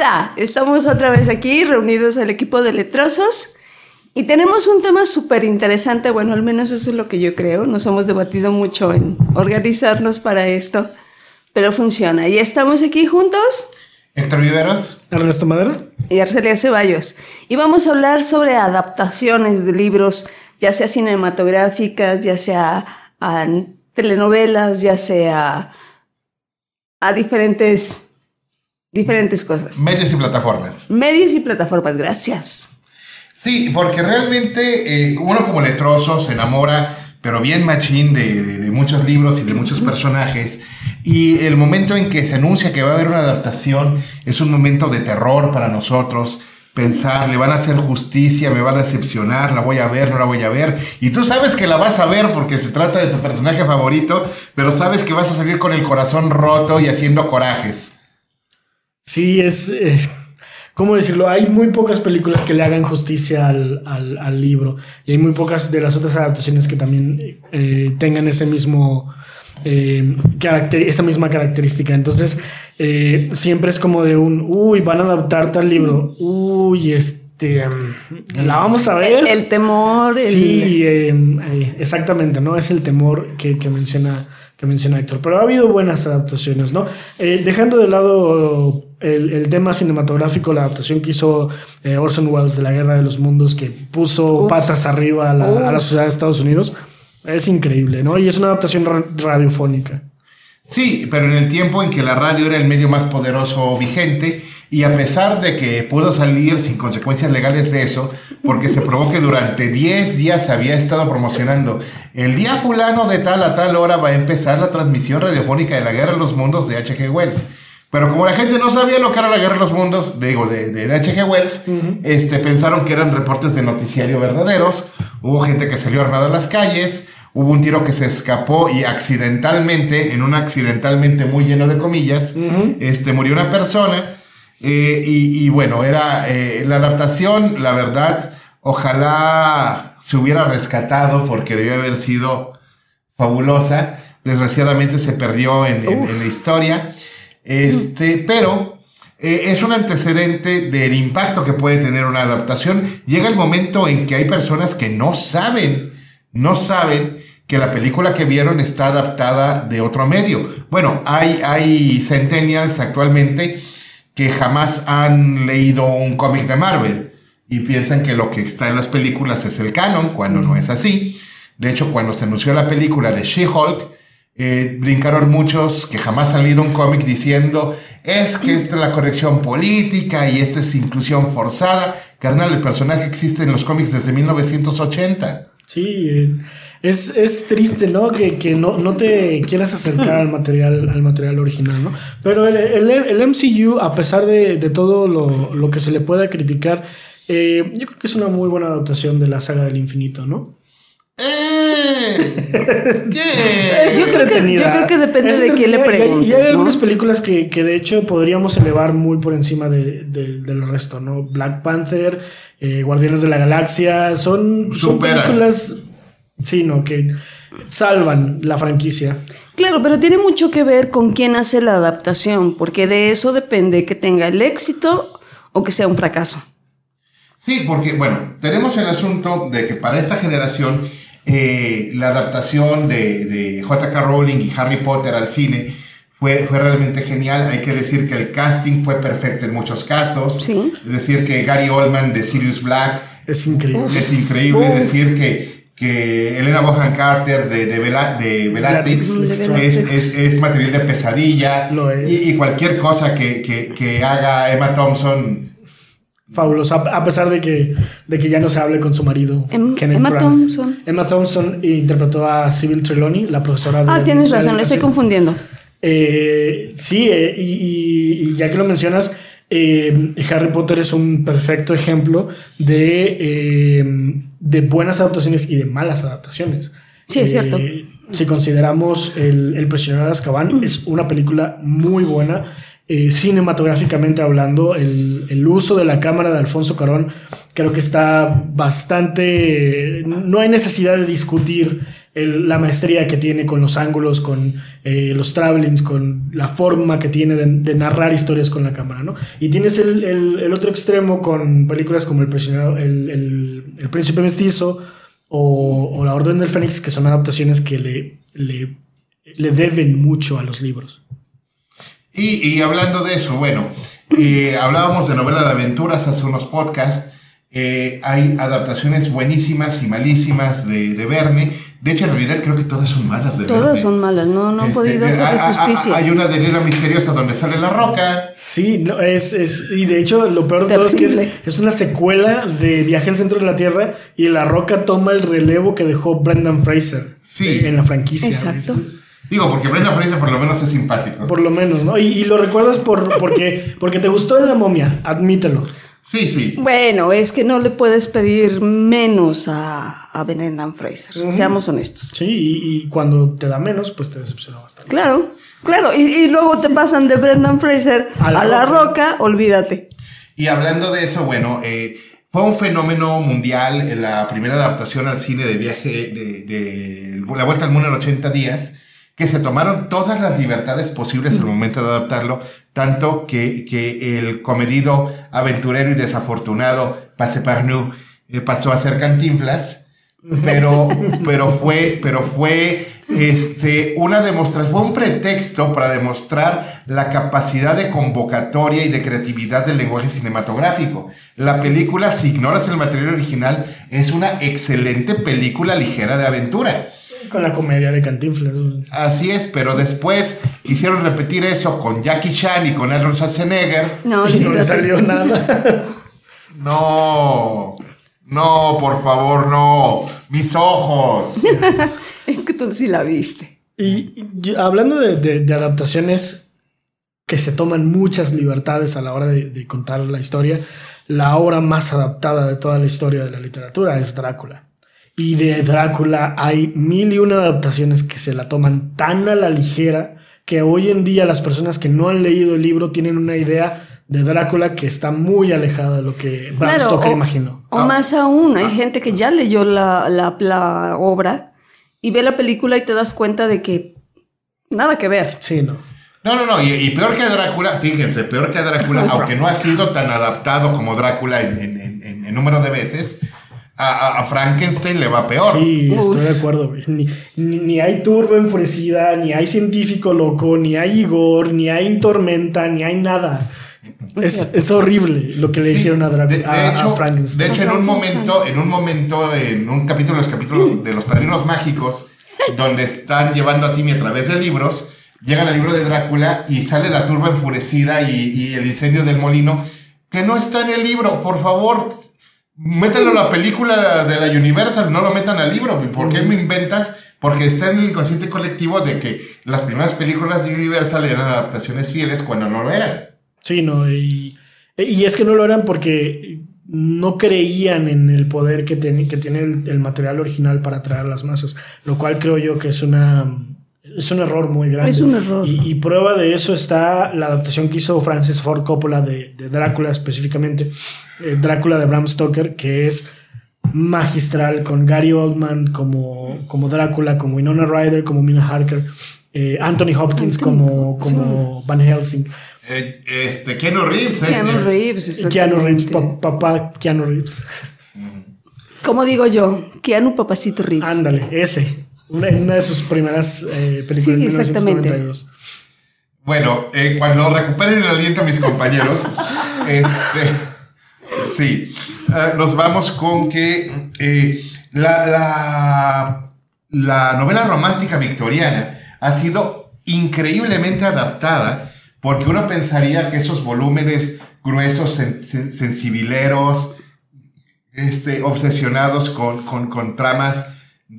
Hola, estamos otra vez aquí reunidos el equipo de letrosos y tenemos un tema súper interesante, bueno, al menos eso es lo que yo creo, nos hemos debatido mucho en organizarnos para esto, pero funciona. Y estamos aquí juntos. Héctor Viveros. Ernesto Madera. Y Arcelia Ceballos. Y vamos a hablar sobre adaptaciones de libros, ya sea cinematográficas, ya sea a telenovelas, ya sea a diferentes diferentes cosas. Medios y plataformas. Medios y plataformas, gracias. Sí, porque realmente eh, uno como letroso se enamora, pero bien machín, de, muchos libros y de muchos personajes. Y el momento en que se anuncia que va a haber una adaptación es un momento de terror para nosotros. Pensar, le van a hacer justicia, me van a decepcionar, la voy a ver, no la voy a ver. Y tú sabes que la vas a ver porque se trata de tu personaje favorito, pero sabes que vas a salir con el corazón roto y haciendo corajes. Sí, es... Eh, ¿Cómo decirlo? Hay muy pocas películas que le hagan justicia al, libro y hay muy pocas de las otras adaptaciones que también eh, tengan ese mismo... Eh, esa misma característica. Entonces, siempre es como de un, uy, van a adaptar tal libro, uy, este, mm, la vamos a ver. El, temor. Sí, exactamente, ¿no? Es el temor que, que menciona que menciona Héctor. Pero ha habido buenas adaptaciones, ¿no? Eh, dejando de lado el, tema cinematográfico, la adaptación que hizo eh, Orson Welles de la Guerra de los Mundos, que puso patas arriba a la, sociedad de Estados Unidos, es increíble, ¿no? Y es una adaptación radiofónica. Sí, pero en el tiempo en que la radio era el medio más poderoso vigente, y a pesar de que pudo salir sin consecuencias legales de eso, porque se probó que durante 10 días había estado promocionando el día fulano de tal a tal hora va a empezar la transmisión radiofónica de la Guerra de los Mundos de H.G. Wells. Pero como la gente no sabía lo que era la Guerra de los Mundos, digo, de, H.G. Wells, este, pensaron que eran reportes de noticiario verdaderos. Hubo gente que salió armada a las calles. Hubo un tiro que se escapó y accidentalmente, en un accidentalmente muy lleno de comillas, este, murió una persona. Eh, y, bueno, era eh, la adaptación, la verdad, ojalá se hubiera rescatado porque debió haber sido fabulosa. Desgraciadamente se perdió en, la historia. Este, pero eh, es un antecedente del impacto que puede tener una adaptación. Llega el momento en que hay personas que no saben, no saben que la película que vieron está adaptada de otro medio. Bueno, hay, hay centennials actualmente que jamás han leído un cómic de Marvel y piensan que lo que está en las películas es el canon, cuando no es así. De hecho, cuando se anunció la película de She-Hulk, eh, brincaron muchos que jamás han leído un cómic diciendo, es que esta es la corrección política y esta es inclusión forzada. Carnal, el personaje existe en los cómics desde 1980. Sí, eh, es, triste, ¿no? Que, no, no, te quieras acercar al material, al material original, ¿no? Pero el, MCU, a pesar de, todo lo, que se le pueda criticar, eh, yo creo que es una muy buena adaptación de la saga del infinito, ¿no? Eh, yo, creo que, yo creo que depende de quién le pregunte. Y hay, algunas películas que, de hecho podríamos elevar muy por encima del resto, ¿no? Black Panther, eh, Guardianes de la Galaxia, son, son películas sino que salvan la franquicia. Claro, pero tiene mucho que ver con quién hace la adaptación, porque de eso depende que tenga el éxito o que sea un fracaso. Sí, porque, bueno, tenemos el asunto de que para esta generación eh, la adaptación de, de J.K. Rowling y Harry Potter al cine fue, fue, realmente genial. Hay que decir que el casting fue perfecto en muchos casos. ¿Sí? Es decir, que Gary Oldman de Sirius Black es increíble. Es increíble. Es decir, que que Elena Bohan Carter de, de, de Bellatrix es, es, material de pesadilla Y, cualquier cosa que, que, haga Emma Thompson. Fabuloso, a pesar de que, de que ya no se hable con su marido. Em, Emma Thompson. Emma Thompson interpretó a Sybil Trelawney, la profesora de... Ah, tienes razón, le estoy confundiendo. Eh, sí, eh, y, ya que lo mencionas, eh, Harry Potter es un perfecto ejemplo de, de, buenas adaptaciones y de malas adaptaciones. Sí, es cierto. Si consideramos El, el prisionero de Azkaban, es una película muy buena. Cinematográficamente hablando, el, el, uso de la cámara de Alfonso Carón creo que está bastante... No hay necesidad de discutir la maestría que tiene con los ángulos, con eh, los travelings, con la forma que tiene de, narrar historias con la cámara, ¿no? Y tienes el, otro extremo con películas como El, prisionero, el, el, Príncipe Mestizo o, La Orden del Fénix, que son adaptaciones que le, le, le deben mucho a los libros. Y, y hablando de eso, bueno, eh, hablábamos de novela de aventuras hace unos podcasts. Eh, hay adaptaciones buenísimas y malísimas de, de Verne. De hecho, en realidad creo que todas son malas de Todas son malas, no, no han este, podido hacer justicia. Hay una de Nera Misteriosa donde sale la roca. Sí, no, es, es, y de hecho lo peor de todo es que es, es, una secuela de Viaje al Centro de la Tierra y la roca toma el relevo que dejó Brendan Fraser en la franquicia. Exacto. Digo, porque Brendan Fraser por lo menos es simpático. Por lo menos, ¿no? Y, y lo recuerdas por, porque, porque te gustó en la momia, admítelo. Sí, sí. Bueno, es que no le puedes pedir menos a, a Brendan Fraser, seamos honestos. Sí, y, cuando te da menos, pues te decepciona bastante. Claro, claro, y, luego te pasan de Brendan Fraser a la, roca. olvídate. Y hablando de eso, bueno, eh, fue un fenómeno mundial en la primera adaptación al cine de viaje de, de La Vuelta al Mundo en 80 días que se tomaron todas las libertades posibles al momento de adaptarlo, tanto que, que el comedido, aventurero y desafortunado Passepartout eh, pasó a ser Cantinflas, pero, pero fue, pero fue este, una demostración, fue un pretexto para demostrar la capacidad de convocatoria y de creatividad del lenguaje cinematográfico. La película, si ignoras el material original, es una excelente película ligera de aventura. Con la comedia de Cantinflas. Así es, pero después quisieron repetir eso con Jackie Chan y con Arnold Schwarzenegger. No, y no le salió nada. no, no, por favor, no. Mis ojos. es que tú sí la viste. Y, hablando de, adaptaciones que se toman muchas libertades a la hora de contar la historia, la obra más adaptada de toda la historia de la literatura es Drácula. Y de Drácula hay mil y una adaptaciones que se la toman tan a la ligera que hoy en día las personas que no han leído el libro tienen una idea de Drácula que está muy alejada de lo que Bram Stoker imaginó. O más aún, hay gente que ya leyó la, la, obra y ve la película y te das cuenta de que nada que ver. Sí, no. No, no, no, y, peor que Drácula, fíjense, peor que Drácula, aunque no ha sido tan adaptado como Drácula en, en número de veces, a, Frankenstein le va peor. Sí, estoy de acuerdo. Ni, ni, hay turbo enfurecida, ni hay científico loco, ni hay Igor, ni hay tormenta, ni hay nada. Es, horrible lo que le hicieron a, a, Frankenstein. De hecho, en un momento, en un momento, en un capítulo de los capítulos de los padrinos mágicos, donde están llevando a Timmy a través de libros, llega el libro de Drácula y sale la turba enfurecida y, y el incendio del molino, que no está en el libro, por favor, métanlo a la película de la Universal, no lo metan al libro. ¿Por qué me inventas? Porque está en el inconsciente colectivo de que las primeras películas de Universal eran adaptaciones fieles cuando no lo eran. Sí, no, y, es que no lo eran porque no creían en el poder que, tiene, que tiene el, material original para atraer a las masas, lo cual creo yo que es una... Es un error muy grande. Es un error. Y, prueba de eso está la adaptación que hizo Francis Ford Coppola de, de Drácula específicamente, eh, Drácula de Bram Stoker, que es magistral con Gary Oldman como, como Drácula, como Winona Ryder, como Mina Harker, eh, Anthony Hopkins como, como Van Helsing. Eh, este, Keanu Reeves. Keanu Reeves, Keanu Reeves, papá Keanu Reeves. Como digo yo, Keanu Papacito Reeves. Ándale, ese. Una, una de sus primeras películas sí, exactamente. Bueno, cuando recuperen el aliento a mis compañeros, este, Sí, ah, nos vamos con que eh, la, la, novela romántica victoriana ha sido increíblemente adaptada porque uno pensaría que esos volúmenes gruesos, sensibileros, este, obsesionados con, con tramas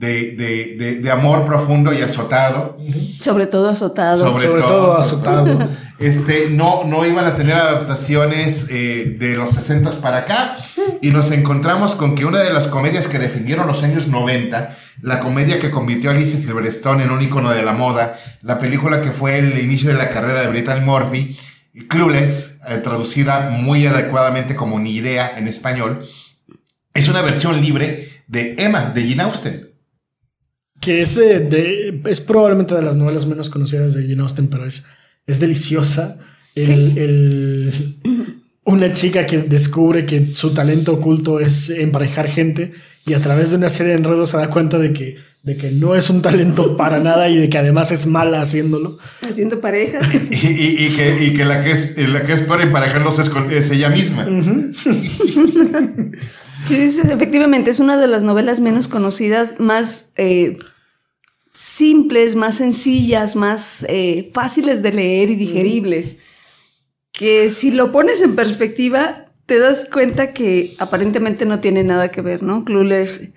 de, amor profundo y azotado. Sobre todo azotado. Sobre, todo, azotado. Este, no, no iban a tener adaptaciones eh, de los 60 para acá y nos encontramos con que una de las comedias que defendieron los años 90, la comedia que convirtió a Alicia Silverstone en un icono de la moda, la película que fue el inicio de la carrera de Brittany Murphy, Clueless, eh, traducida muy adecuadamente como Ni idea en español, es una versión libre de Emma, de Jane Austen. Que es, eh, de, es probablemente de las novelas menos conocidas de Jane Austen, pero es, es deliciosa. El, el- una chica que descubre que su talento oculto es emparejar gente y a través de una serie de enredos se da cuenta de que, de que no es un talento para nada y de que además es mala haciéndolo. Haciendo parejas. Y, y- y que, y que la que es la que es peor emparejándose es, con, es ella misma. Sí, es- efectivamente, es una de las novelas menos conocidas, más eh, simples, más sencillas, más eh, fáciles de leer y digeribles. Que si lo pones en perspectiva, te das cuenta que aparentemente no tiene nada que ver, ¿no? Clueless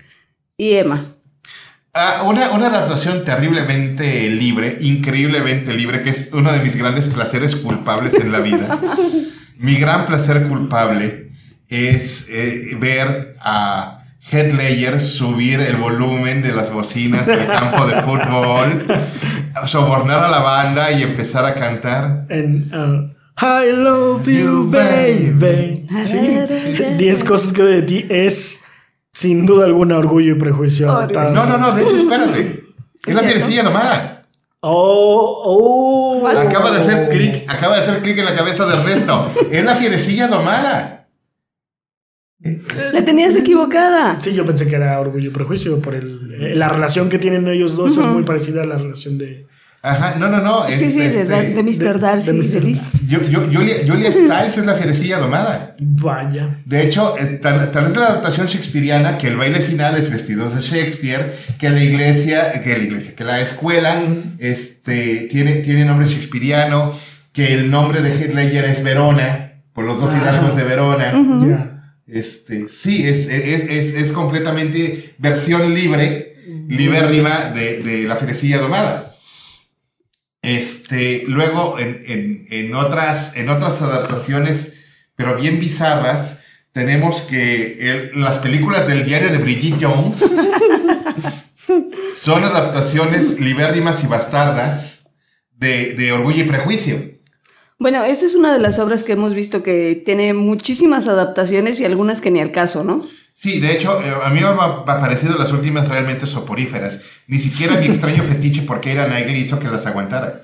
y Emma. Ah, una, una adaptación terriblemente libre, increíblemente libre, que es uno de mis grandes placeres culpables en la vida. Mi gran placer culpable es eh, ver a Ledger subir el volumen de las bocinas del campo de fútbol, sobornar a la banda y empezar a cantar. En uh, I love you, baby. Sí. Diez cosas que de ti es sin duda alguna orgullo y prejuicio. Oh. No, no, no, de hecho, espérate. Es la cierto? fierecilla domada. Oh, oh. Acaba de hacer clic, acaba de hacer clic en la cabeza del resto. Es la fierecilla domada. La tenías equivocada. Sí, yo pensé que era orgullo y prejuicio por el, eh, la relación que tienen ellos dos es muy parecida a la relación de. Ajá, no, no, no. es, Sí, sí, de, este, de Mr. Darcy de y Mr. Darcy. Yo- yo- Julia, Julia Stiles es la fierecilla domada. Vaya. De hecho, eh, tal, tal vez la adaptación shakespeariana, que el baile final es vestidos de Shakespeare, que la iglesia, que la iglesia, que la escuela este, tiene, tiene nombre shakespeariano, que el nombre de Heath Ledger es Verona, por los dos Ah. hidalgos de Verona. Ya. Este, sí, es, es, es, es completamente versión libre, libérrima de, de la fierecilla domada. Este, luego, en, en, en otras, en otras adaptaciones, pero bien bizarras, tenemos que el- las películas del diario de Bridget Jones son adaptaciones libérrimas y bastardas de, de Orgullo y Prejuicio. Bueno, esa es una de las obras que hemos visto que tiene muchísimas adaptaciones y algunas que ni al caso, ¿no? Sí, de hecho, eh, a mí me ha parecido las últimas realmente soporíferas. Ni siquiera mi extraño fetiche por Keira Knightley hizo que las aguantara.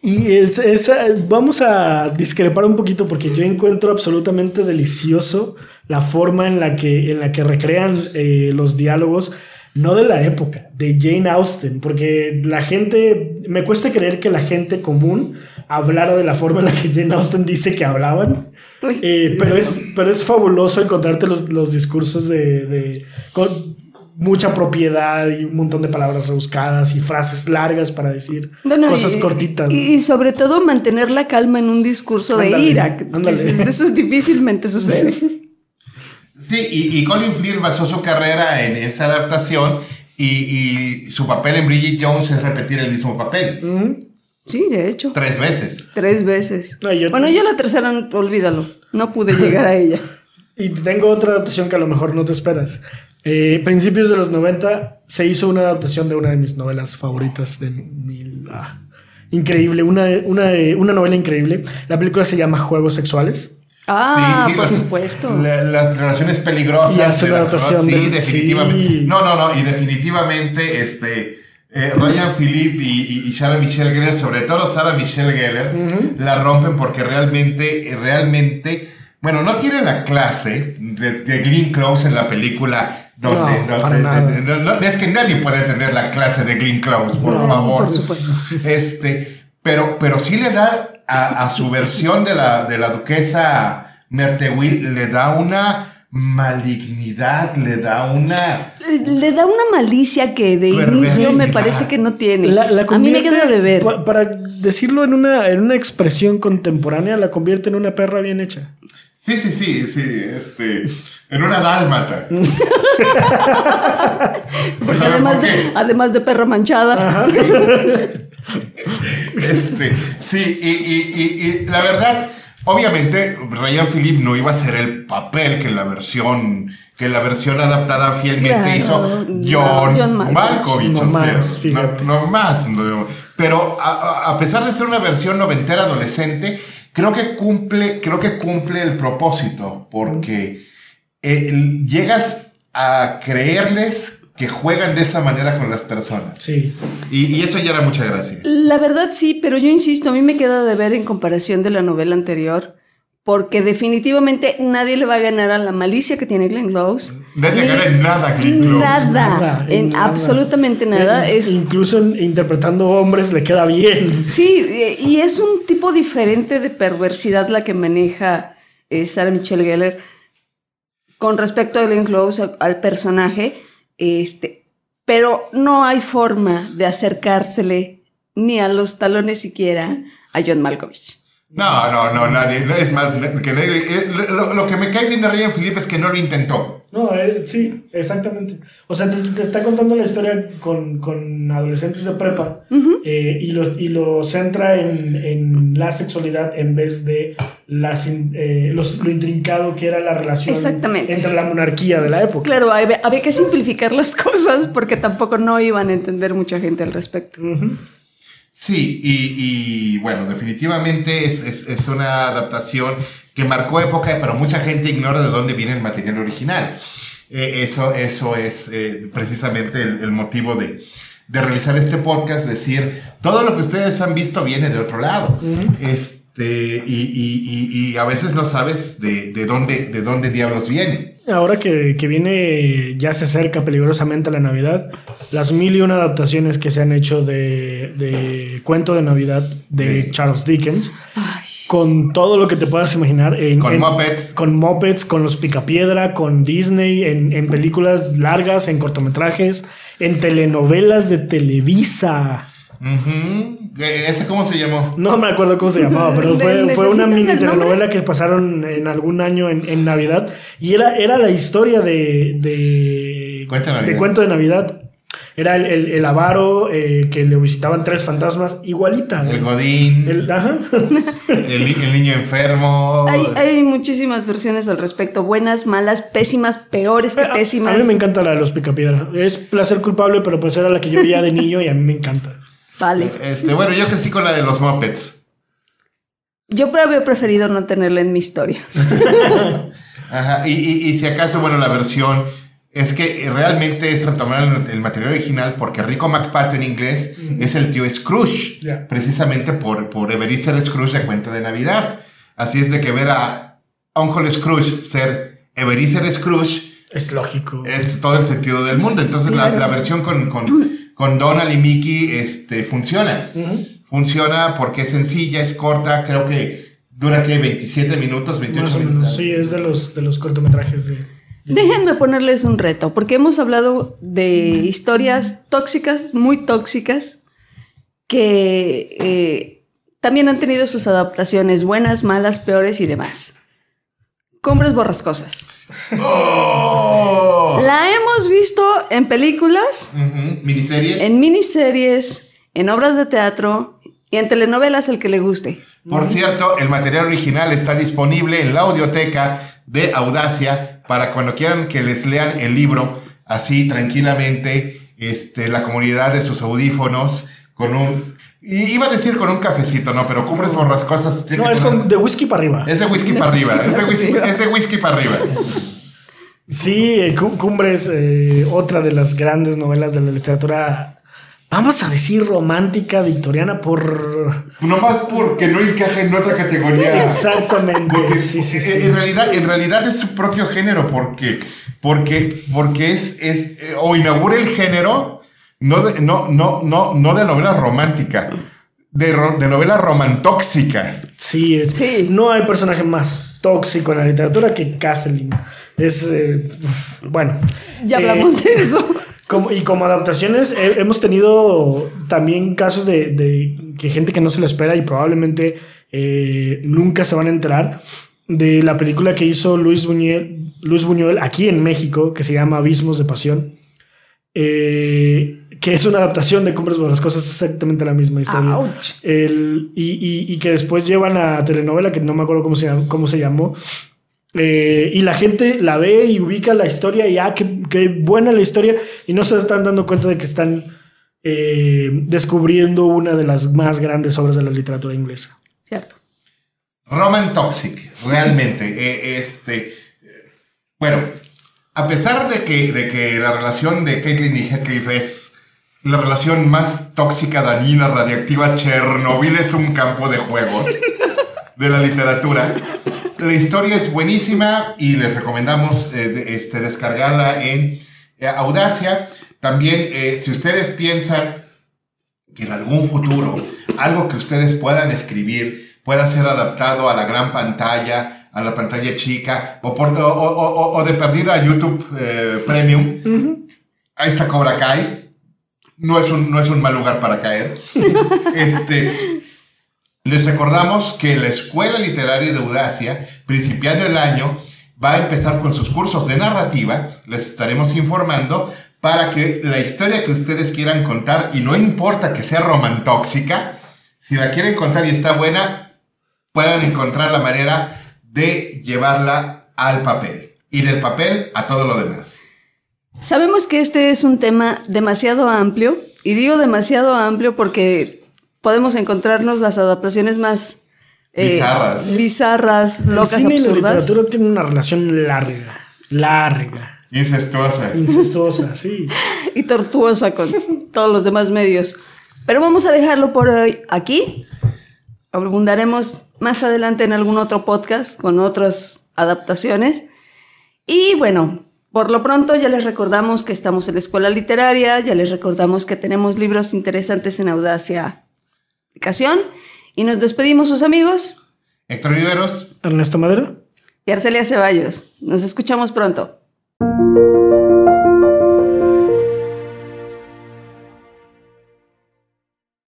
Y es, es, eh, vamos a discrepar un poquito porque yo encuentro absolutamente delicioso la forma en la que, en la que recrean eh, los diálogos, no de la época, de Jane Austen, porque la gente, me cuesta creer que la gente común hablara de la forma en la que Jane Austen dice que hablaban. Pues, Eh, pero, es, pero es fabuloso encontrarte los, los discursos de, de- con mucha propiedad y un montón de palabras rebuscadas y frases largas para decir No, no, cosas y- cortitas. Y, y sobre todo mantener la calma en un discurso de Ándale, ira. que ándale. Eso es difícilmente sucede. Sí, y, y Colin Firth basó su carrera en esa adaptación y, y su papel en Bridget Jones es repetir el mismo papel Ujú. Sí, de hecho. tres veces. Tres veces. No, yo- bueno, yo la tercera, olvídalo. No pude llegar a ella. Y tengo otra adaptación que a lo mejor no te esperas. Eh, principios de los 90 se hizo una adaptación de una de mis novelas favoritas de mil... ah, increíble, una, una, una novela increíble. La película se llama Juegos Sexuales. Ah, Sí, sí, por las- supuesto. la- las relaciones peligrosas. Y hace una adaptación Sí, de- definitivamente. sí. No, no, no, y definitivamente este. Eh, Ryan Philippe y, y- y Sarah Michelle Gellar, sobre todo Sarah Michelle Gellar, la rompen porque realmente, realmente, bueno, no tienen la clase de, de Glenn Close en la película. Donde, No, donde- es que nadie puede tener la clase de Glenn Close, por No, favor. por supuesto. Este, pero, pero sí le da a, a su versión de la, de la duquesa Mertewil, le da una malignidad, le da una... Le, le da una malicia que de inicio me parce que no tiene. La- la a mí me queda de ver. pa- para decirlo en una, en una expresión contemporánea, la convierte en una perra bien hecha. Sí, sí, sí, sí, este, en una dálmata. ¿Saben además de, además de perra manchada. Este, sí, y, y- y- y la verdad, obviamente, Ryan Philippe no iba a ser el papel que la versión, que la versión adaptada fielmente Claro, hizo no, John, John Malkovich. Malkovich. No o sea, más, fíjate. No, no más. no. Pero a pesar de ser una versión noventera adolescente, creo que cumple, creo que cumple el propósito, porque eh, llegas a creerles que juegan de esa manera con las personas. Sí. Y, y eso ya era mucha gracia. La verdad sí, pero yo insisto, a mí me queda de ver en comparación de la novela anterior, porque definitivamente nadie le va a ganar a la malicia que tiene Glenn Close. Nadie Ni- gana en nada, Glenn Close. Nada, Nada, en nada. absolutamente nada. Eh, Es, Incluso en- interpretando hombres le queda bien. sí, eh, y es un tipo diferente de perversidad la que maneja eh, Sarah Michelle Gellar con respecto a Glenn Close, al, al personaje, este, pero no hay forma de acercársele ni a los talones siquiera a John Malkovich. No, no, no, nadie. no, Es más, que nadie- eh, lo, lo que me cae bien de Ryan Philippe es que no lo intentó. No, eh, sí, exactamente. O sea, te, te está contando la historia con, con adolescentes de prepa eh, y, lo, y lo centra en, en la sexualidad en vez de las, eh, los- lo intrincado que era la relación Exactamente. entre la monarquía de la época. Claro, había, había que simplificar las cosas porque tampoco no iban a entender mucha gente al respecto. Sí, y, y, bueno, definitivamente es, es- es una adaptación que marcó época, pero mucha gente ignora de dónde viene el material original. Eh, eso, eso es eh, precisamente el, el motivo de, de realizar este podcast, decir, todo lo que ustedes han visto viene de otro lado. Este, y, y- y- y a veces no sabes de, de dónde, de dónde diablos viene. Ahora que, que viene, ya se acerca peligrosamente la Navidad, las mil y una adaptaciones que se han hecho de, de Cuento de Navidad de Sí. Charles Dickens, Ay, con todo lo que te puedas imaginar. En, Con en- Muppets. Con Muppets, con los Picapiedra, con Disney, en, en películas largas, en cortometrajes, en telenovelas de Televisa. Eh, ¿Ese cómo se llamó? No me acuerdo cómo se llamaba, pero fue, fue una ¿necesitas mini telenovela que pasaron en algún año en, en Navidad. Y era, era la historia de, de, Cuento de Navidad. de Cuento de Navidad. Era el, el, el avaro eh, que le visitaban tres fantasmas, igualita. El Godín, el, El- ajá. el niño enfermo. Hay, hay muchísimas versiones al respecto, buenas, malas, pésimas, peores que A- pésimas. A mí me encanta la de los Picapiedra. Es placer culpable, pero pues era la que yo veía de niño y a mí me encanta. Vale. Este, bueno, yo crecí con la de los Muppets. Yo habría preferido no tenerla en mi historia. Ajá, y, y- y si acaso, bueno, la versión es que realmente es retomar el, el material original porque Rico McPato en inglés es el tío Scrooge, precisamente por, por Ebenezer Scrooge de Cuento de Navidad. Así es de que ver a Uncle Scrooge ser Ebenezer Scrooge Es lógico. es todo el sentido del mundo. Entonces la, la versión con, con, con Donald y Mickey este, funciona. Funciona porque es sencilla, es corta, creo que dura que 27 minutos, 28 Más o minutos. Sí, es de los, de los cortometrajes de. Déjenme ponerles un reto, porque hemos hablado de historias tóxicas, muy tóxicas, que eh, también han tenido sus adaptaciones, buenas, malas, peores y demás. Cumbres borrascosas. ¡Oh! La hemos visto en películas, Ujú, Miniseries. en miniseries, en obras de teatro y en telenovelas, el que le guste. Por cierto, el material original está disponible en la audioteca de Audacia para cuando quieran que les lean el libro así tranquilamente, este, la comunidad de sus audífonos con un... y Iba a decir con un cafecito, no, pero cumbres borrascosas. tiene No, que es poner- con de whisky para arriba. Es de whisky para arriba, es de whisky, arriba. es de whisky para arriba. Sí, eh, Cu- Cumbres, eh, otra de las grandes novelas de la literatura, vamos a decir romántica victoriana por... Nomás porque no encaja en otra categoría. Exactamente. Porque Sí, sí, sí. En, en realidad, en realidad es su propio género, porque, porque, porque es, es eh, o inaugura el género, no de, no, no, no, no de novela romántica, de, ro- de novela romantóxica. Sí, es, Sí. no hay personaje más tóxico en la literatura que Kathleen. Es, eh, bueno. Ya eh, hablamos de eso. Como, y como adaptaciones, eh, hemos tenido también casos de, de que gente que no se lo espera y probablemente eh, nunca se van a enterar de la película que hizo Luis Buñuel, Luis Buñuel aquí en México, que se llama Abismos de Pasión, eh, que es una adaptación de Cumbres Borrascosas, es exactamente la misma historia. El- y, y- y que después llevan a telenovela, que no me acuerdo cómo se, cómo se llamó. Eh, y la gente la ve y ubica la historia y ah, qué, qué buena la historia. Y no se están dando cuenta de que están eh, descubriendo una de las más grandes obras de la literatura inglesa. Cierto. Roman Toxic, realmente. eh, este, bueno, a pesar de que, de que la relación de Caitlin y Heathcliff es la relación más tóxica, dañina, radiactiva, Chernobyl es un campo de juegos de la literatura. La historia es buenísima y les recomendamos eh, este, descargarla en eh, Audacia. También, eh, si ustedes piensan que en algún futuro algo que ustedes puedan escribir pueda ser adaptado a la gran pantalla, a la pantalla chica o, por, o, de perdida a YouTube eh, Premium. Ahí está Cobra Kai. No es, un, no es un mal lugar para caer. este, les recordamos que la Escuela Literaria de Audacia, principiando el año, va a empezar con sus cursos de narrativa. Les estaremos informando para que la historia que ustedes quieran contar, y no importa que sea romantóxica, si la quieren contar y está buena, puedan encontrar la manera de llevarla al papel y del papel a todo lo demás. Sabemos que este es un tema demasiado amplio y digo demasiado amplio porque podemos encontrarnos las adaptaciones más eh, bizarras, bizarras locas, El cine Y la literatura tiene una relación larga, larga. Incestuosa. Incestuosa, sí. y tortuosa con todos los demás medios. Pero vamos a dejarlo por hoy aquí. Abundaremos más adelante en algún otro podcast con otras adaptaciones. Y bueno, por lo pronto ya les recordamos que estamos en la escuela literaria, ya les recordamos que tenemos libros interesantes en Audacia Aplicación. Y nos despedimos sus amigos. Héctor Viveros. Ernesto Madero. Y Arcelia Ceballos. Nos escuchamos pronto.